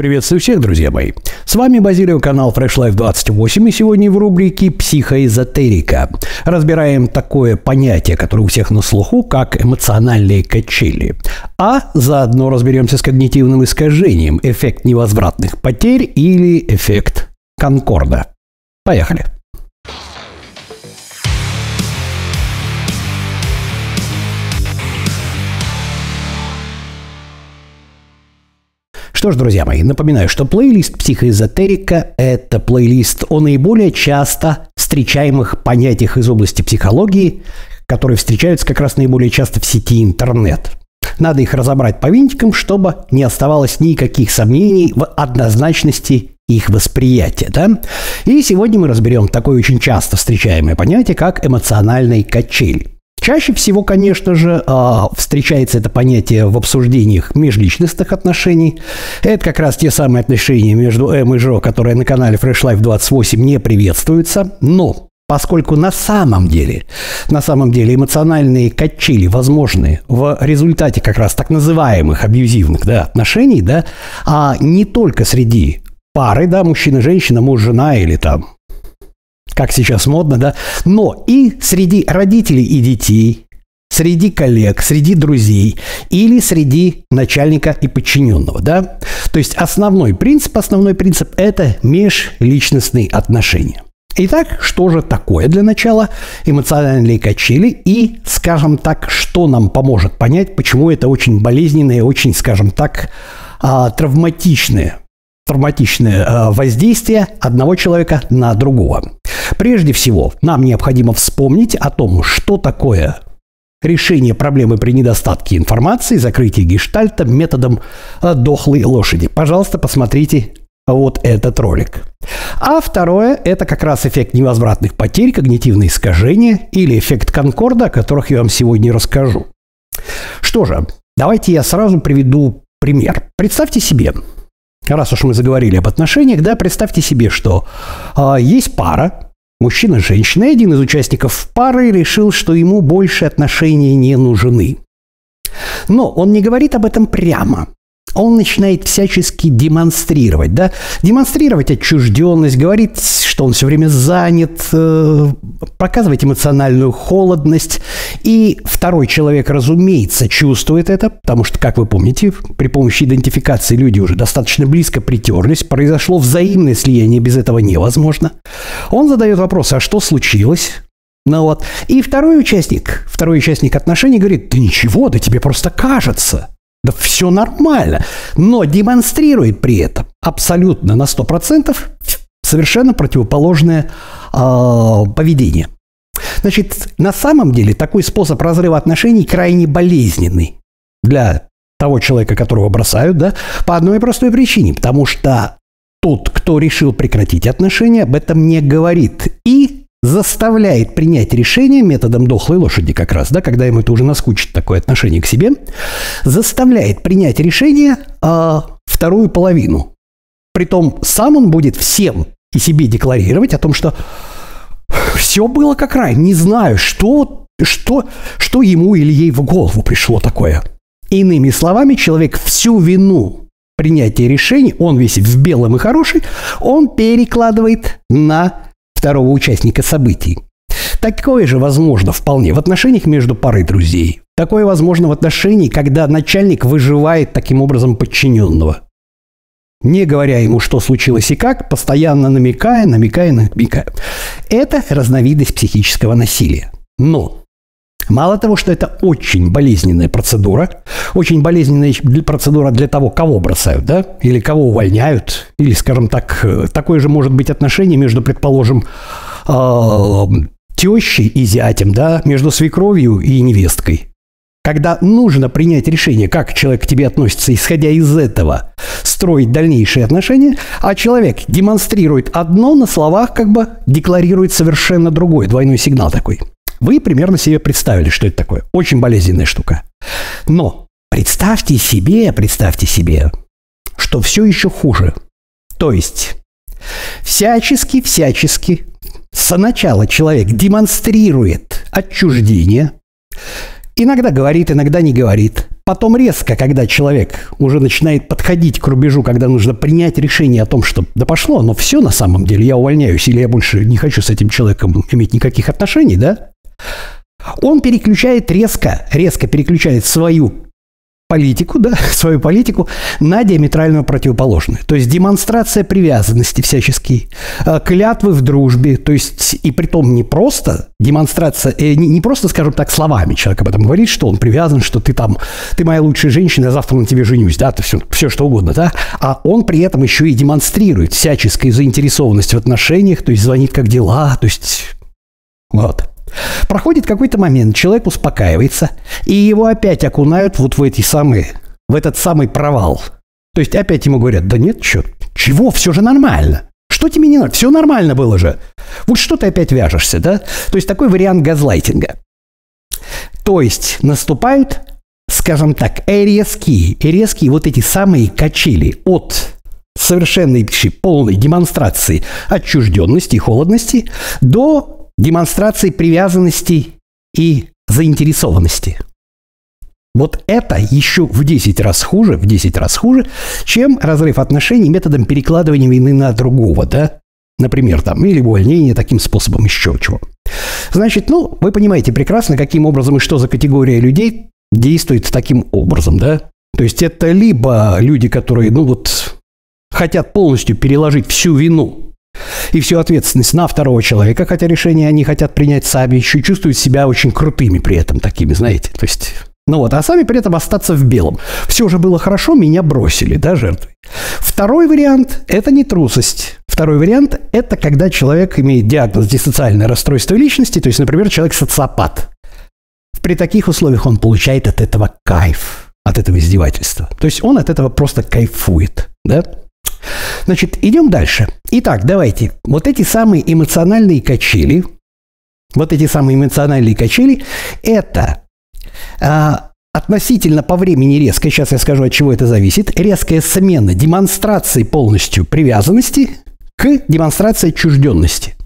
Приветствую всех, друзья мои. С вами Базилио, канал Fresh Life 28, и сегодня в рубрике «Психоэзотерика» разбираем такое понятие, которое у всех на слуху, как эмоциональные качели. А заодно разберемся с когнитивным искажением, эффект невозвратных потерь или эффект Конкорда. Поехали. Что ж, друзья мои, напоминаю, что плейлист «Психоэзотерика» – это плейлист о наиболее часто встречаемых понятиях из области психологии, которые встречаются как раз наиболее часто в сети интернет. Надо их разобрать по винтикам, чтобы не оставалось никаких сомнений в однозначности их восприятия. Да? И сегодня мы разберем такое очень часто встречаемое понятие, как эмоциональный качель. Чаще всего, конечно же, а, встречается это понятие в обсуждениях межличностных отношений. Это как раз те самые отношения между М и Жо, которые на канале Fresh Life 28 не приветствуются. Но Поскольку на самом деле, на самом деле эмоциональные качели возможны в результате как раз так называемых абьюзивных да, отношений, да, а не только среди пары, да, мужчина-женщина, муж-жена или там как сейчас модно, да, но и среди родителей и детей, среди коллег, среди друзей или среди начальника и подчиненного, да. То есть основной принцип, основной принцип – это межличностные отношения. Итак, что же такое для начала эмоциональные качели и, скажем так, что нам поможет понять, почему это очень болезненное, очень, скажем так, а, травматичное, травматичное а, воздействие одного человека на другого. Прежде всего, нам необходимо вспомнить о том, что такое решение проблемы при недостатке информации, закрытие гештальта методом э, дохлой лошади. Пожалуйста, посмотрите вот этот ролик. А второе – это как раз эффект невозвратных потерь, когнитивные искажения или эффект Конкорда, о которых я вам сегодня расскажу. Что же, давайте я сразу приведу пример. Представьте себе, раз уж мы заговорили об отношениях, да, представьте себе, что э, есть пара, Мужчина с женщиной, один из участников пары решил, что ему больше отношения не нужны. Но он не говорит об этом прямо он начинает всячески демонстрировать, да, демонстрировать отчужденность, говорит, что он все время занят, э, показывать эмоциональную холодность. И второй человек, разумеется, чувствует это, потому что, как вы помните, при помощи идентификации люди уже достаточно близко притерлись, произошло взаимное слияние, без этого невозможно. Он задает вопрос, а что случилось? Ну вот. И второй участник, второй участник отношений говорит, да ничего, да тебе просто кажется. Да все нормально. Но демонстрирует при этом абсолютно на 100% совершенно противоположное э, поведение. Значит, на самом деле такой способ разрыва отношений крайне болезненный для того человека, которого бросают, да, по одной простой причине, потому что тот, кто решил прекратить отношения, об этом не говорит. И заставляет принять решение методом дохлой лошади как раз, да, когда ему это уже наскучит такое отношение к себе, заставляет принять решение э, вторую половину. Притом сам он будет всем и себе декларировать о том, что все было как рай, не знаю, что, что, что ему или ей в голову пришло такое. Иными словами, человек всю вину принятия решений, он весь в белом и хороший, он перекладывает на второго участника событий. Такое же возможно вполне в отношениях между парой друзей. Такое возможно в отношении, когда начальник выживает таким образом подчиненного. Не говоря ему, что случилось и как, постоянно намекая, намекая, намекая. Это разновидность психического насилия. Но Мало того, что это очень болезненная процедура, очень болезненная процедура для того, кого бросают, да, или кого увольняют, или, скажем так, такое же может быть отношение между, предположим, э, тещей и зятем, да, между свекровью и невесткой. Когда нужно принять решение, как человек к тебе относится, исходя из этого, строить дальнейшие отношения, а человек демонстрирует одно на словах, как бы декларирует совершенно другое, двойной сигнал такой – вы примерно себе представили, что это такое. Очень болезненная штука. Но представьте себе, представьте себе, что все еще хуже. То есть всячески, всячески сначала человек демонстрирует отчуждение, иногда говорит, иногда не говорит, Потом резко, когда человек уже начинает подходить к рубежу, когда нужно принять решение о том, что да пошло, но все на самом деле, я увольняюсь или я больше не хочу с этим человеком иметь никаких отношений, да? Он переключает резко, резко переключает свою политику, да, свою политику на диаметрально противоположную. То есть демонстрация привязанности всячески, э, клятвы в дружбе, то есть и при том не просто демонстрация, э, не, не просто, скажем так, словами человек об этом говорит, что он привязан, что ты там, ты моя лучшая женщина, а завтра на тебе женюсь, да, то все, все что угодно, да, а он при этом еще и демонстрирует всяческую заинтересованность в отношениях, то есть звонит как дела, то есть вот. Проходит какой-то момент, человек успокаивается, и его опять окунают вот в эти самые, в этот самый провал. То есть опять ему говорят, да нет, что, чего, все же нормально. Что тебе не надо? Все нормально было же. Вот что ты опять вяжешься, да? То есть такой вариант газлайтинга. То есть наступают, скажем так, резкие, резкие вот эти самые качели от совершенной полной демонстрации отчужденности и холодности до демонстрации привязанности и заинтересованности. Вот это еще в 10 раз хуже, в 10 раз хуже, чем разрыв отношений методом перекладывания вины на другого, да? Например, там, или увольнение таким способом, еще чего. Значит, ну, вы понимаете прекрасно, каким образом и что за категория людей действует таким образом, да? То есть это либо люди, которые, ну вот, хотят полностью переложить всю вину и всю ответственность на второго человека, хотя решение они хотят принять сами, еще чувствуют себя очень крутыми при этом такими, знаете, то есть... Ну вот, а сами при этом остаться в белом. Все же было хорошо, меня бросили, да, жертвой. Второй вариант – это не трусость. Второй вариант – это когда человек имеет диагноз диссоциальное расстройство личности, то есть, например, человек социопат. При таких условиях он получает от этого кайф, от этого издевательства. То есть он от этого просто кайфует, да? Значит, идем дальше. Итак, давайте. Вот эти самые эмоциональные качели, вот эти самые эмоциональные качели, это а, относительно по времени резко, сейчас я скажу, от чего это зависит, резкая смена демонстрации полностью привязанности к демонстрации отчужденности.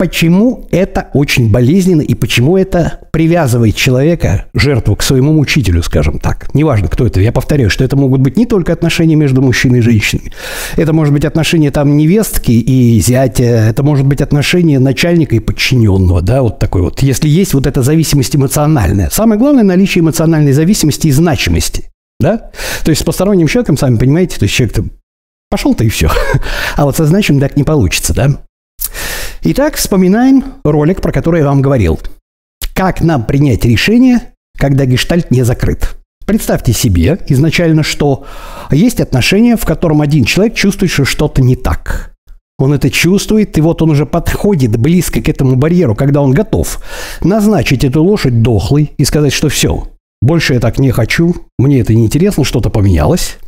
Почему это очень болезненно и почему это привязывает человека, жертву, к своему мучителю, скажем так. Неважно, кто это. Я повторяю, что это могут быть не только отношения между мужчиной и женщиной. Это может быть отношения там невестки и зятя. Это может быть отношения начальника и подчиненного. Да, вот такой вот. Если есть вот эта зависимость эмоциональная. Самое главное – наличие эмоциональной зависимости и значимости. Да? То есть с посторонним человеком, сами понимаете, то есть человек там пошел-то и все. А вот со значимым так не получится, да? Итак, вспоминаем ролик, про который я вам говорил. Как нам принять решение, когда гештальт не закрыт? Представьте себе изначально, что есть отношения, в котором один человек чувствует, что что-то не так. Он это чувствует, и вот он уже подходит близко к этому барьеру, когда он готов назначить эту лошадь дохлой и сказать, что все, больше я так не хочу, мне это не интересно, что-то поменялось.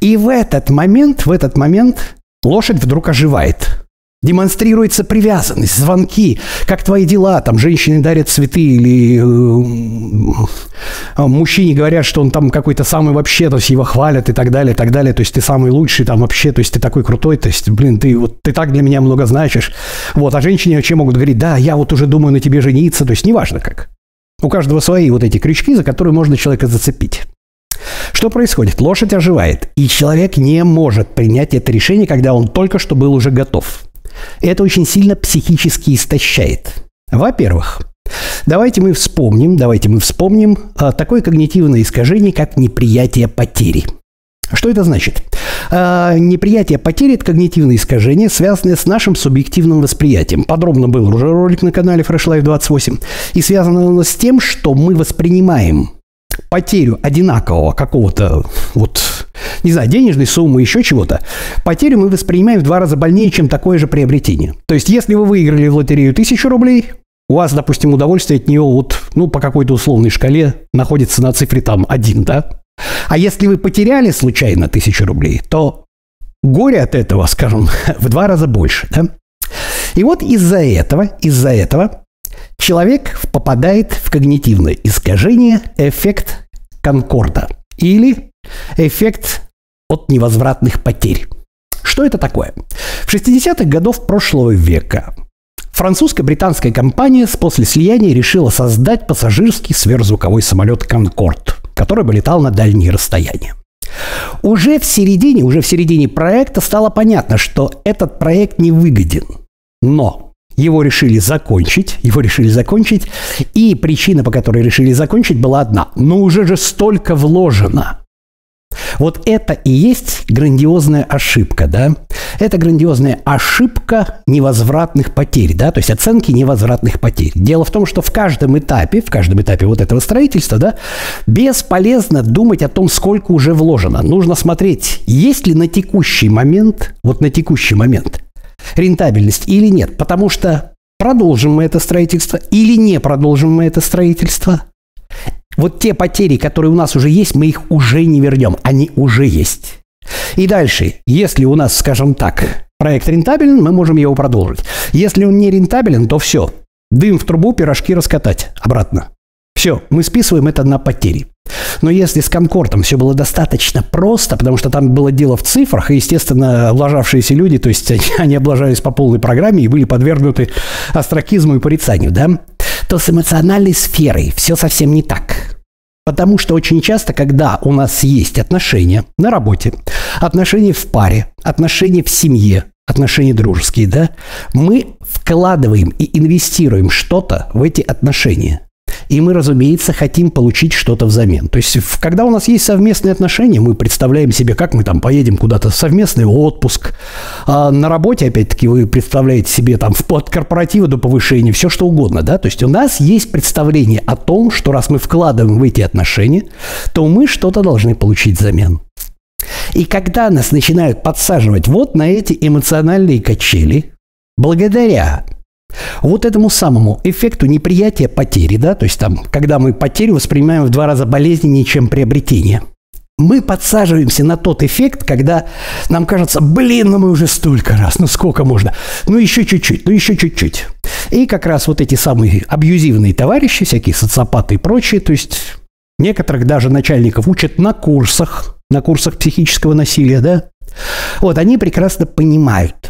И в этот момент, в этот момент лошадь вдруг оживает демонстрируется привязанность, звонки, как твои дела, там женщины дарят цветы или э, мужчине говорят, что он там какой-то самый вообще, то есть его хвалят и так далее, и так далее, то есть ты самый лучший там вообще, то есть ты такой крутой, то есть, блин, ты вот ты так для меня много значишь. Вот, а женщине вообще могут говорить, да, я вот уже думаю на тебе жениться, то есть неважно как. У каждого свои вот эти крючки, за которые можно человека зацепить. Что происходит? Лошадь оживает, и человек не может принять это решение, когда он только что был уже готов. Это очень сильно психически истощает. Во-первых, давайте мы вспомним, давайте мы вспомним а, такое когнитивное искажение, как неприятие потери. Что это значит? А, неприятие потери – это когнитивное искажение, связанное с нашим субъективным восприятием. Подробно был уже ролик на канале Fresh Life 28. И связано оно с тем, что мы воспринимаем потерю одинакового какого-то вот не знаю, денежной суммы, еще чего-то, потерю мы воспринимаем в два раза больнее, чем такое же приобретение. То есть, если вы выиграли в лотерею тысячу рублей, у вас, допустим, удовольствие от нее вот, ну, по какой-то условной шкале находится на цифре там один, да? А если вы потеряли случайно тысячу рублей, то горе от этого, скажем, в два раза больше, да? И вот из-за этого, из-за этого человек попадает в когнитивное искажение эффект конкорда или эффект от невозвратных потерь. Что это такое? В 60-х годов прошлого века Французско-британская компания после слияния решила создать пассажирский сверхзвуковой самолет «Конкорд», который бы летал на дальние расстояния. Уже в середине, уже в середине проекта стало понятно, что этот проект не выгоден. Но его решили закончить, его решили закончить, и причина, по которой решили закончить, была одна. Но уже же столько вложено – вот это и есть грандиозная ошибка, да? Это грандиозная ошибка невозвратных потерь, да, то есть оценки невозвратных потерь. Дело в том, что в каждом этапе, в каждом этапе вот этого строительства, да, бесполезно думать о том, сколько уже вложено. Нужно смотреть, есть ли на текущий момент, вот на текущий момент, рентабельность или нет. Потому что продолжим мы это строительство или не продолжим мы это строительство, вот те потери, которые у нас уже есть, мы их уже не вернем. Они уже есть. И дальше, если у нас, скажем так, проект рентабелен, мы можем его продолжить. Если он не рентабелен, то все. Дым в трубу, пирожки раскатать обратно. Все, мы списываем это на потери. Но если с Конкордом все было достаточно просто, потому что там было дело в цифрах, и, естественно, облажавшиеся люди, то есть они, они облажались по полной программе и были подвергнуты астракизму и порицанию, да, то с эмоциональной сферой все совсем не так. Потому что очень часто, когда у нас есть отношения на работе, отношения в паре, отношения в семье, отношения дружеские, да, мы вкладываем и инвестируем что-то в эти отношения. И мы, разумеется, хотим получить что-то взамен. То есть, когда у нас есть совместные отношения, мы представляем себе, как мы там поедем куда-то в совместный отпуск. А на работе, опять-таки, вы представляете себе там от корпоратива до повышения, все что угодно, да. То есть, у нас есть представление о том, что раз мы вкладываем в эти отношения, то мы что-то должны получить взамен. И когда нас начинают подсаживать вот на эти эмоциональные качели, благодаря вот этому самому эффекту неприятия потери, да, то есть там, когда мы потерю воспринимаем в два раза болезненнее, чем приобретение. Мы подсаживаемся на тот эффект, когда нам кажется, блин, ну мы уже столько раз, ну сколько можно, ну еще чуть-чуть, ну еще чуть-чуть. И как раз вот эти самые абьюзивные товарищи, всякие социопаты и прочие, то есть некоторых даже начальников учат на курсах, на курсах психического насилия, да, вот они прекрасно понимают,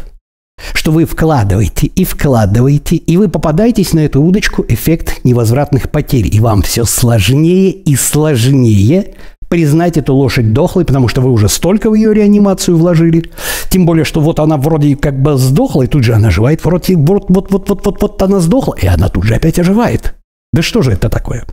что вы вкладываете и вкладываете, и вы попадаетесь на эту удочку эффект невозвратных потерь. И вам все сложнее и сложнее признать эту лошадь дохлой, потому что вы уже столько в ее реанимацию вложили. Тем более, что вот она вроде как бы сдохла, и тут же она оживает. Вроде вот, вот, вот, вот, вот, вот она сдохла, и она тут же опять оживает. Да что же это такое?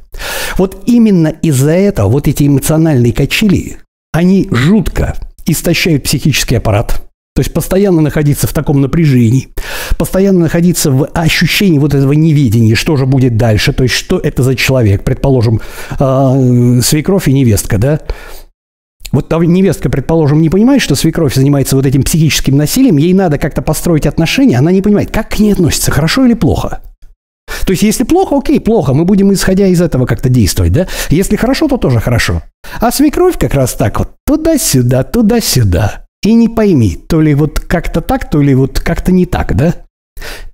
Вот именно из-за этого вот эти эмоциональные качели, они жутко истощают психический аппарат, то есть постоянно находиться в таком напряжении, постоянно находиться в ощущении вот этого неведения, что же будет дальше, то есть что это за человек, предположим, э, свекровь и невестка, да, вот там невестка, предположим, не понимает, что свекровь занимается вот этим психическим насилием, ей надо как-то построить отношения, она не понимает, как к ней относится, хорошо или плохо. То есть, если плохо, окей, плохо, мы будем, исходя из этого, как-то действовать, да? Если хорошо, то тоже хорошо. А свекровь как раз так вот туда-сюда, туда-сюда. И не пойми, то ли вот как-то так, то ли вот как-то не так, да?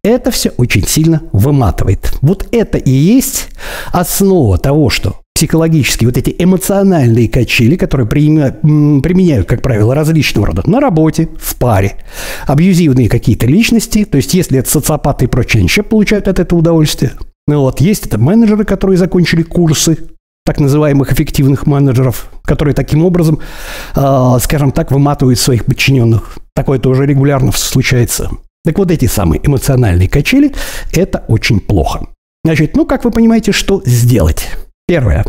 Это все очень сильно выматывает. Вот это и есть основа того, что психологически вот эти эмоциональные качели, которые применяют, как правило, различного рода на работе, в паре, абьюзивные какие-то личности, то есть если это социопаты и прочие, они еще получают от этого удовольствие. Ну вот, есть это менеджеры, которые закончили курсы так называемых эффективных менеджеров, которые таким образом, э, скажем так, выматывают своих подчиненных. Такое тоже регулярно случается. Так вот эти самые эмоциональные качели – это очень плохо. Значит, ну, как вы понимаете, что сделать? Первое.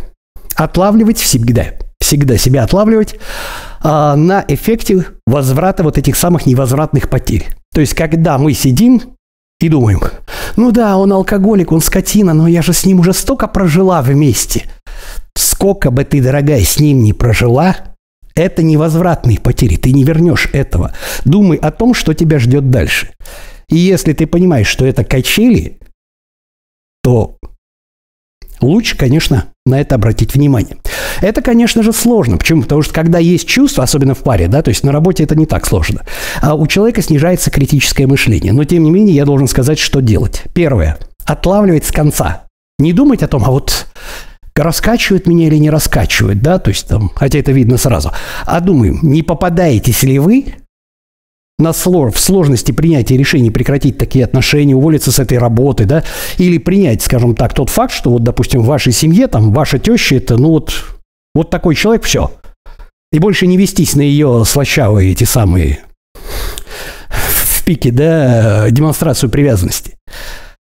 Отлавливать всегда. Всегда себя отлавливать а, на эффекте возврата вот этих самых невозвратных потерь. То есть, когда мы сидим и думаем, ну да, он алкоголик, он скотина, но я же с ним уже столько прожила вместе. Сколько бы ты, дорогая, с ним не прожила, это невозвратные потери, ты не вернешь этого. Думай о том, что тебя ждет дальше. И если ты понимаешь, что это качели, то лучше, конечно, на это обратить внимание. Это, конечно же, сложно. Почему? Потому что когда есть чувство, особенно в паре, да, то есть на работе это не так сложно, а у человека снижается критическое мышление. Но, тем не менее, я должен сказать, что делать. Первое. Отлавливать с конца. Не думать о том, а вот раскачивает меня или не раскачивает, да, то есть там, хотя это видно сразу. А думаем, не попадаетесь ли вы на слож, в сложности принятия решений прекратить такие отношения, уволиться с этой работы, да, или принять, скажем так, тот факт, что вот, допустим, в вашей семье, там, ваша теща, это, ну вот, вот такой человек, все. И больше не вестись на ее слащавые эти самые в пике, да, демонстрацию привязанности.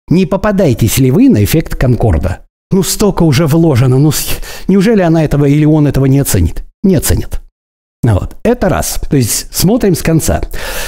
Не попадаетесь ли вы на эффект Конкорда? Ну, столько уже вложено, ну, неужели она этого или он этого не оценит? Не оценит. Вот. Это раз. То есть смотрим с конца.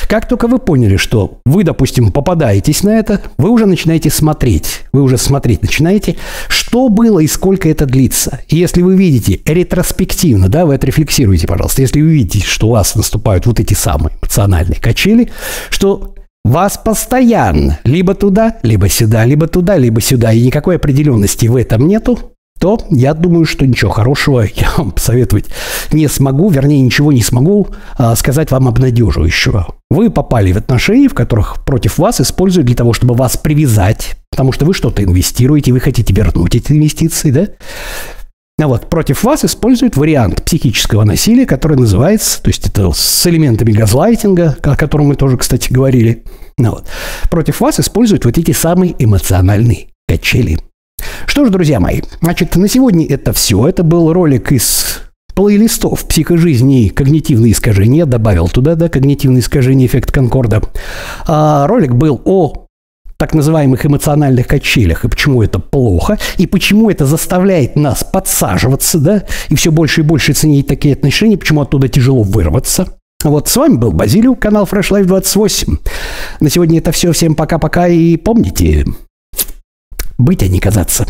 Как только вы поняли, что вы, допустим, попадаетесь на это, вы уже начинаете смотреть. Вы уже смотреть начинаете, что было и сколько это длится. И если вы видите ретроспективно, да, вы отрефлексируете, пожалуйста, если вы видите, что у вас наступают вот эти самые эмоциональные качели, что вас постоянно либо туда, либо сюда, либо туда, либо сюда, и никакой определенности в этом нету, то я думаю, что ничего хорошего я вам посоветовать не смогу, вернее, ничего не смогу а, сказать вам обнадеживающего. Вы попали в отношения, в которых против вас используют для того, чтобы вас привязать, потому что вы что-то инвестируете, вы хотите вернуть эти инвестиции, да? А вот против вас используют вариант психического насилия, который называется, то есть это с элементами газлайтинга, о котором мы тоже, кстати, говорили. Ну вот. Против вас используют вот эти самые эмоциональные качели. Что ж, друзья мои, значит, на сегодня это все. Это был ролик из плейлистов «Психожизни и когнитивные искажения». Добавил туда, да, когнитивные искажения, эффект Конкорда. А, ролик был о так называемых эмоциональных качелях, и почему это плохо, и почему это заставляет нас подсаживаться, да, и все больше и больше ценить такие отношения, почему оттуда тяжело вырваться. Вот с вами был Базилио, канал Fresh Life 28. На сегодня это все. Всем пока-пока и помните, быть, а не казаться.